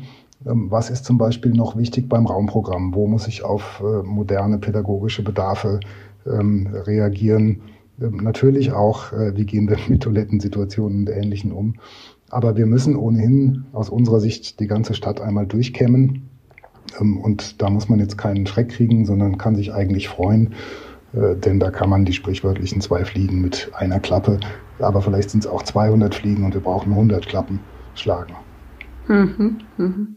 ähm, was ist zum Beispiel noch wichtig beim Raumprogramm? Wo muss ich auf äh, moderne pädagogische Bedarfe ähm, reagieren? Ähm, natürlich auch, äh, wie gehen wir mit Toilettensituationen und Ähnlichem um? Aber wir müssen ohnehin aus unserer Sicht die ganze Stadt einmal durchkämmen. Und da muss man jetzt keinen Schreck kriegen, sondern kann sich eigentlich freuen, äh, denn da kann man die sprichwörtlichen zwei Fliegen mit einer Klappe, aber vielleicht sind es auch 200 Fliegen und wir brauchen 100 Klappen schlagen. Mhm, mhm.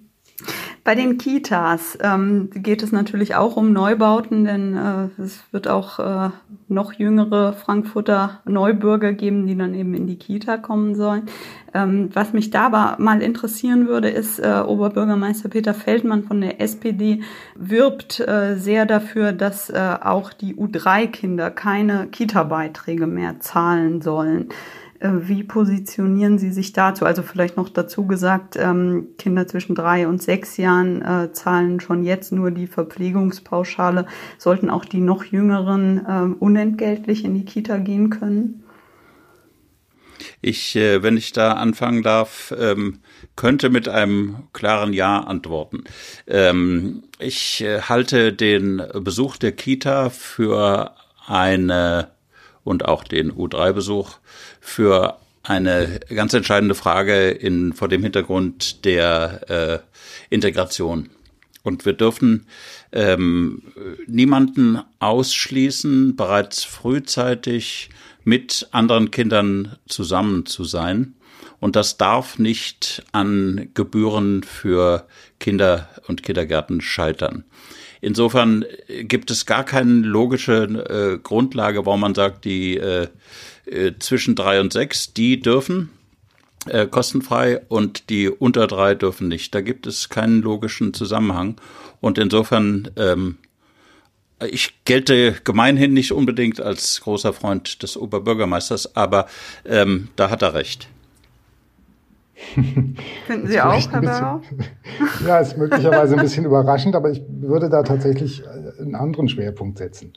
Bei den Kitas ähm, geht es natürlich auch um Neubauten, denn äh, es wird auch äh, noch jüngere Frankfurter Neubürger geben, die dann eben in die Kita kommen sollen. Ähm, was mich da aber mal interessieren würde, ist, äh, Oberbürgermeister Peter Feldmann von der SPD wirbt äh, sehr dafür, dass äh, auch die U3-Kinder keine Kita-Beiträge mehr zahlen sollen. Äh, wie positionieren Sie sich dazu? Also vielleicht noch dazu gesagt, ähm, Kinder zwischen drei und sechs Jahren äh, zahlen schon jetzt nur die Verpflegungspauschale. Sollten auch die noch jüngeren äh, unentgeltlich in die Kita gehen können? Ich, äh, wenn ich da anfangen darf, ähm, könnte mit einem klaren Ja antworten. Ähm, ich äh, halte den Besuch der Kita für eine und auch den U3-Besuch für eine ganz entscheidende Frage in, vor dem Hintergrund der äh, Integration. Und wir dürfen ähm, niemanden ausschließen, bereits frühzeitig mit anderen Kindern zusammen zu sein. Und das darf nicht an Gebühren für Kinder und Kindergärten scheitern. Insofern gibt es gar keine logische äh, Grundlage, warum man sagt, die äh, äh, zwischen drei und sechs, die dürfen äh, kostenfrei und die unter drei dürfen nicht. Da gibt es keinen logischen Zusammenhang. Und insofern ähm, ich gelte gemeinhin nicht unbedingt als großer Freund des Oberbürgermeisters, aber ähm, da hat er recht. Finden Sie auch, Herr Bauer? <laughs> Ja, ist möglicherweise ein bisschen überraschend, aber ich würde da tatsächlich äh, einen anderen Schwerpunkt setzen.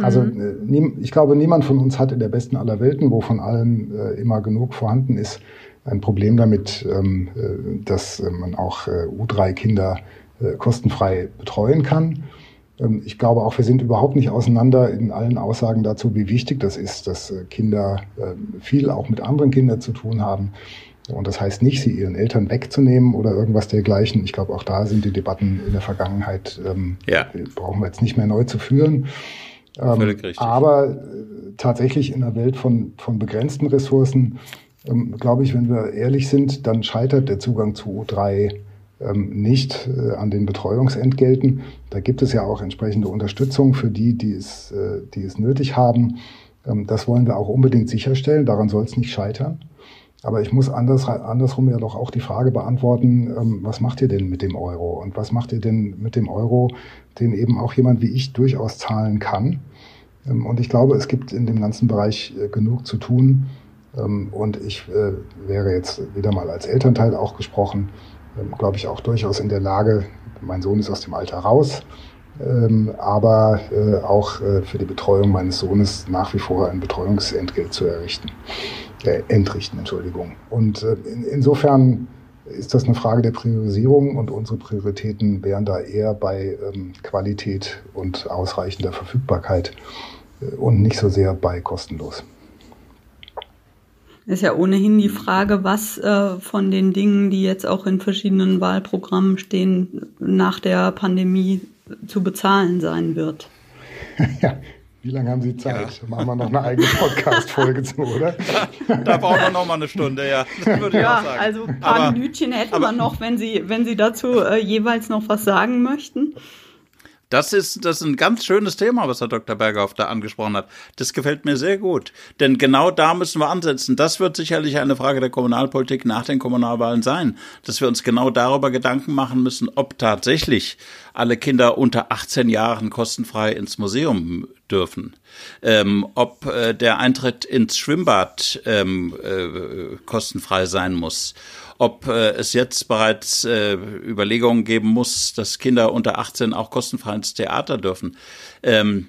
Also mhm. Äh, ich glaube, niemand von uns hat in der besten aller Welten, wo von allen äh, immer genug vorhanden ist, ein Problem damit, ähm, dass man auch U3-Kinder kostenfrei betreuen kann. Ähm, ich glaube auch, wir sind überhaupt nicht auseinander in allen Aussagen dazu, wie wichtig das ist, dass Kinder viel auch mit anderen Kindern zu tun haben. Und das heißt nicht, sie ihren Eltern wegzunehmen oder irgendwas dergleichen. Ich glaube, auch da sind die Debatten in der Vergangenheit, ähm, ja. brauchen wir jetzt nicht mehr neu zu führen. Richtig. Aber äh, tatsächlich in einer Welt von, von begrenzten Ressourcen, glaube ich, wenn wir ehrlich sind, dann scheitert der Zugang zu U3 ähm, nicht äh, an den Betreuungsentgelten. Da gibt es ja auch entsprechende Unterstützung für die, die es, äh, die es nötig haben. Ähm, das wollen wir auch unbedingt sicherstellen. Daran soll es nicht scheitern. Aber ich muss anders, andersrum ja doch auch die Frage beantworten, ähm, was macht ihr denn mit dem Euro? Und was macht ihr denn mit dem Euro, den eben auch jemand wie ich durchaus zahlen kann? Und ich glaube, es gibt in dem ganzen Bereich äh, genug zu tun. Und ich wäre jetzt wieder mal als Elternteil auch gesprochen, ähm, glaube ich, auch durchaus in der Lage, mein Sohn ist aus dem Alter raus, ähm, aber äh, auch äh, für die Betreuung meines Sohnes nach wie vor ein Betreuungsentgelt zu errichten. Äh, entrichten, Entschuldigung. Und äh, in, insofern ist das eine Frage der Priorisierung und unsere Prioritäten wären da eher bei ähm, Qualität und ausreichender Verfügbarkeit äh, und nicht so sehr bei kostenlos. Ist ja ohnehin die Frage, was äh, von den Dingen, die jetzt auch in verschiedenen Wahlprogrammen stehen, nach der Pandemie zu bezahlen sein wird. <laughs> Ja, wie lange haben Sie Zeit? Ja. Machen wir noch eine eigene Podcast-Folge zu, oder? Da, <laughs> da brauchen wir noch mal eine Stunde, ja. ja, also ein paar aber, Minütchen hätten aber, wir noch, wenn Sie, wenn Sie dazu äh, jeweils noch was sagen möchten. Das ist, das ist ein ganz schönes Thema, was Herr Dr. Berghoff da angesprochen hat. Das gefällt mir sehr gut. Denn genau da müssen wir ansetzen. Das wird sicherlich eine Frage der Kommunalpolitik nach den Kommunalwahlen sein, dass wir uns genau darüber Gedanken machen müssen, ob tatsächlich alle Kinder unter 18 Jahren kostenfrei ins Museum dürfen, ähm, ob äh, der Eintritt ins Schwimmbad ähm, äh, kostenfrei sein muss, ob äh, es jetzt bereits äh, Überlegungen geben muss, dass Kinder unter 18 auch kostenfrei ins Theater dürfen. Ähm,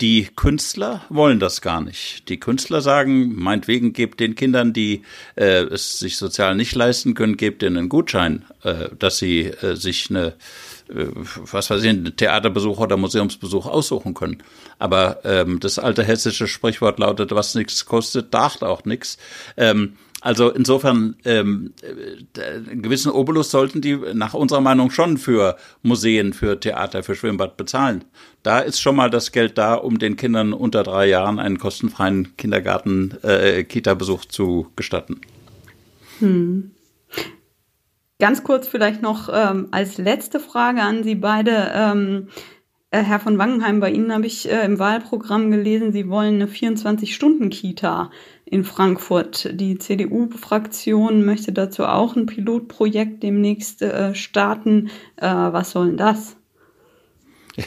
die Künstler wollen das gar nicht. Die Künstler sagen, meinetwegen gebt den Kindern, die äh, es sich sozial nicht leisten können, gebt ihnen einen Gutschein, äh, dass sie äh, sich eine äh, was weiß ich, einen Theaterbesuch oder Museumsbesuch aussuchen können. Aber ähm, das alte hessische Sprichwort lautet, was nichts kostet, dacht auch nichts. Ähm, also insofern, ähm, äh, einen gewissen Obolus sollten die nach unserer Meinung schon für Museen, für Theater, für Schwimmbad bezahlen. Da ist schon mal das Geld da, um den Kindern unter drei Jahren einen kostenfreien Kindergarten, äh, Kita-Besuch zu gestatten. Hm. Ganz kurz vielleicht noch ähm, als letzte Frage an Sie beide. Ähm, äh, Herr von Wangenheim, bei Ihnen habe ich äh, im Wahlprogramm gelesen, Sie wollen eine 24-Stunden-Kita in Frankfurt. Die CDU-Fraktion möchte dazu auch ein Pilotprojekt demnächst äh, starten. Äh, was soll denn das?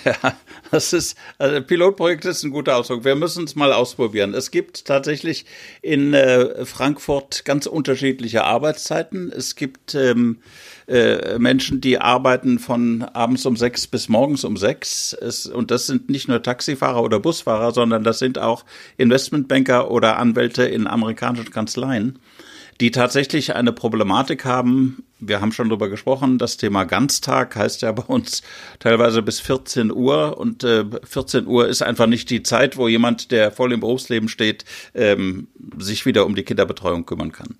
Ja, das ist, also Pilotprojekt ist ein guter Ausdruck. Wir müssen es mal ausprobieren. Es gibt tatsächlich in äh, Frankfurt ganz unterschiedliche Arbeitszeiten. Es gibt ähm, äh, Menschen, die arbeiten von abends um sechs bis morgens um sechs. Es, und das sind nicht nur Taxifahrer oder Busfahrer, sondern das sind auch Investmentbanker oder Anwälte in amerikanischen Kanzleien die tatsächlich eine Problematik haben. Wir haben schon darüber gesprochen, das Thema Ganztag heißt ja bei uns teilweise bis 14 Uhr und äh, 14 Uhr ist einfach nicht die Zeit, wo jemand, der voll im Berufsleben steht, ähm, sich wieder um die Kinderbetreuung kümmern kann.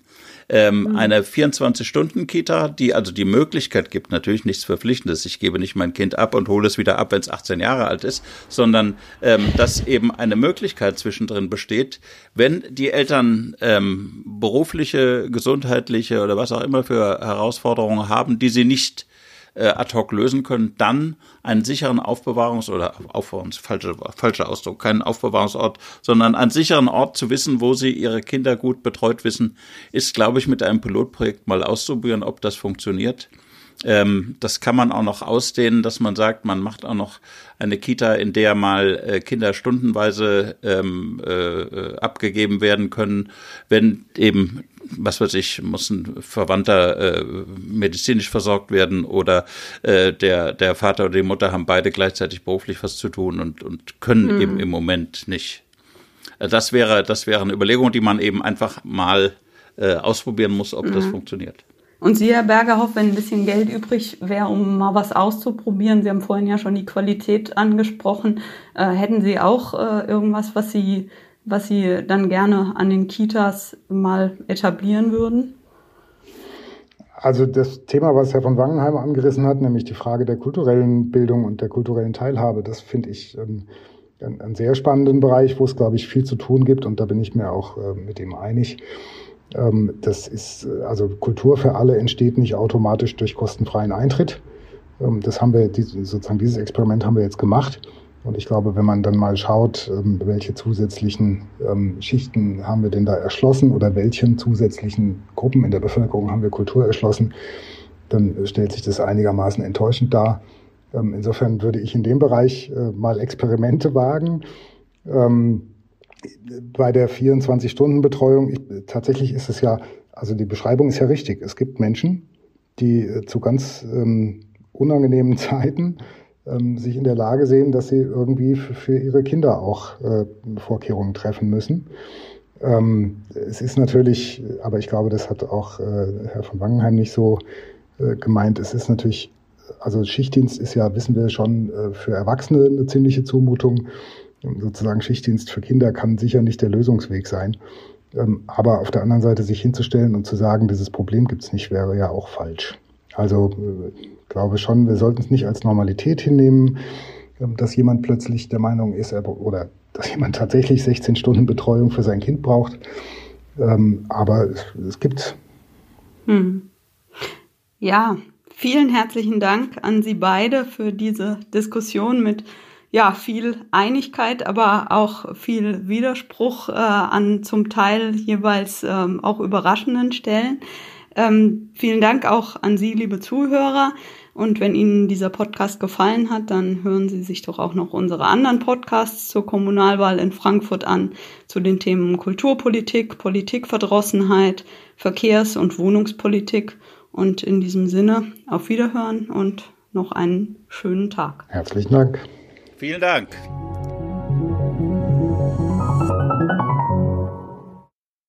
Ähm, mhm. Eine 24-Stunden-Kita, die also die Möglichkeit gibt, natürlich nichts Verpflichtendes. Ich gebe nicht mein Kind ab und hole es wieder ab, wenn es 18 Jahre alt ist, sondern ähm, dass eben eine Möglichkeit zwischendrin besteht, wenn die Eltern ähm, berufliche, gesundheitliche oder was auch immer für Herausforderungen haben, die sie nicht äh, ad hoc lösen können, dann einen sicheren Aufbewahrungs- oder Aufbewahrungs, falscher, falscher Ausdruck, keinen Aufbewahrungsort, sondern einen sicheren Ort zu wissen, wo sie ihre Kinder gut betreut wissen, ist, glaube ich, mit einem Pilotprojekt mal auszuprobieren, ob das funktioniert. Ähm, das kann man auch noch ausdehnen, dass man sagt, man macht auch noch eine Kita, in der mal äh, Kinder stundenweise ähm, äh, abgegeben werden können, wenn eben was weiß ich, muss ein Verwandter äh, medizinisch versorgt werden oder äh, der, der Vater oder die Mutter haben beide gleichzeitig beruflich was zu tun und, und können mhm. eben im Moment nicht. Äh, das wäre, das wäre eine Überlegung, die man eben einfach mal äh, ausprobieren muss, ob mhm. das funktioniert. Und Sie, Herr Bergerhoff, wenn ein bisschen Geld übrig wäre, um mal was auszuprobieren, Sie haben vorhin ja schon die Qualität angesprochen, äh, hätten Sie auch äh, irgendwas, was Sie, was Sie dann gerne an den Kitas mal etablieren würden? Also das Thema, was Herr von Wangenheim angerissen hat, nämlich die Frage der kulturellen Bildung und der kulturellen Teilhabe, das finde ich ähm, einen sehr spannenden Bereich, wo es, glaube ich, viel zu tun gibt und da bin ich mir auch äh, mit ihm einig. Ähm, das ist, also Kultur für alle entsteht nicht automatisch durch kostenfreien Eintritt. Ähm, das haben wir, sozusagen dieses Experiment haben wir jetzt gemacht. Und ich glaube, wenn man dann mal schaut, ähm, welche zusätzlichen Schichten haben wir denn da erschlossen oder welchen zusätzlichen Gruppen in der Bevölkerung haben wir Kultur erschlossen, dann stellt sich das einigermaßen enttäuschend dar. Insofern würde ich in dem Bereich äh, mal Experimente wagen bei der 24-Stunden-Betreuung, tatsächlich ist es ja, also die Beschreibung ist ja richtig. Es gibt Menschen, die äh, zu ganz ähm, unangenehmen <laughs> Zeiten ähm, sich in der Lage sehen, dass sie irgendwie für, für ihre Kinder auch äh, Vorkehrungen treffen müssen. Ähm, es ist natürlich, aber ich glaube, das hat auch äh, Herr von Wangenheim nicht so äh, gemeint. Es ist natürlich, also Schichtdienst ist ja, wissen wir schon, äh, für Erwachsene eine ziemliche Zumutung sozusagen Schichtdienst für Kinder kann sicher nicht der Lösungsweg sein. Ähm, aber auf der anderen Seite sich hinzustellen und zu sagen, dieses Problem gibt es nicht, wäre ja auch falsch. Also äh, glaube schon, wir sollten es nicht als Normalität hinnehmen, ähm, dass jemand plötzlich der Meinung ist, oder dass jemand tatsächlich 16 Stunden Betreuung für sein Kind braucht. Ähm, aber es, es gibt. Hm. Ja, vielen herzlichen Dank an Sie beide für diese Diskussion mit ja, viel Einigkeit, aber auch viel Widerspruch äh, an zum Teil jeweils ähm, auch überraschenden Stellen. Ähm, vielen Dank auch an Sie, liebe Zuhörer. Und wenn Ihnen dieser Podcast gefallen hat, dann hören Sie sich doch auch noch unsere anderen Podcasts zur Kommunalwahl in Frankfurt an, zu den Themen Kulturpolitik, Politikverdrossenheit, Verkehrs- und Wohnungspolitik. Und in diesem Sinne auf Wiederhören und noch einen schönen Tag. Herzlichen Dank. Vielen Dank.